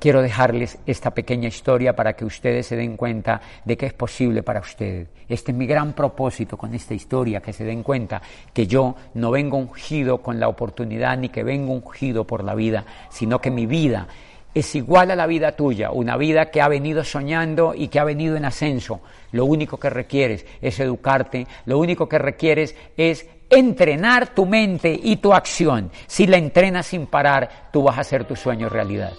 Speaker 1: quiero dejarles esta pequeña historia para que ustedes se den cuenta de que es posible para ustedes. Este es mi gran propósito con esta historia, que se den cuenta que yo no vengo ungido con la oportunidad ni que vengo ungido por la vida, sino que mi vida es igual a la vida tuya, una vida que ha venido soñando y que ha venido en ascenso. Lo único que requieres es educarte, lo único que requieres es entrenar tu mente y tu acción. Si la entrenas sin parar, tú vas a hacer tu sueño realidad.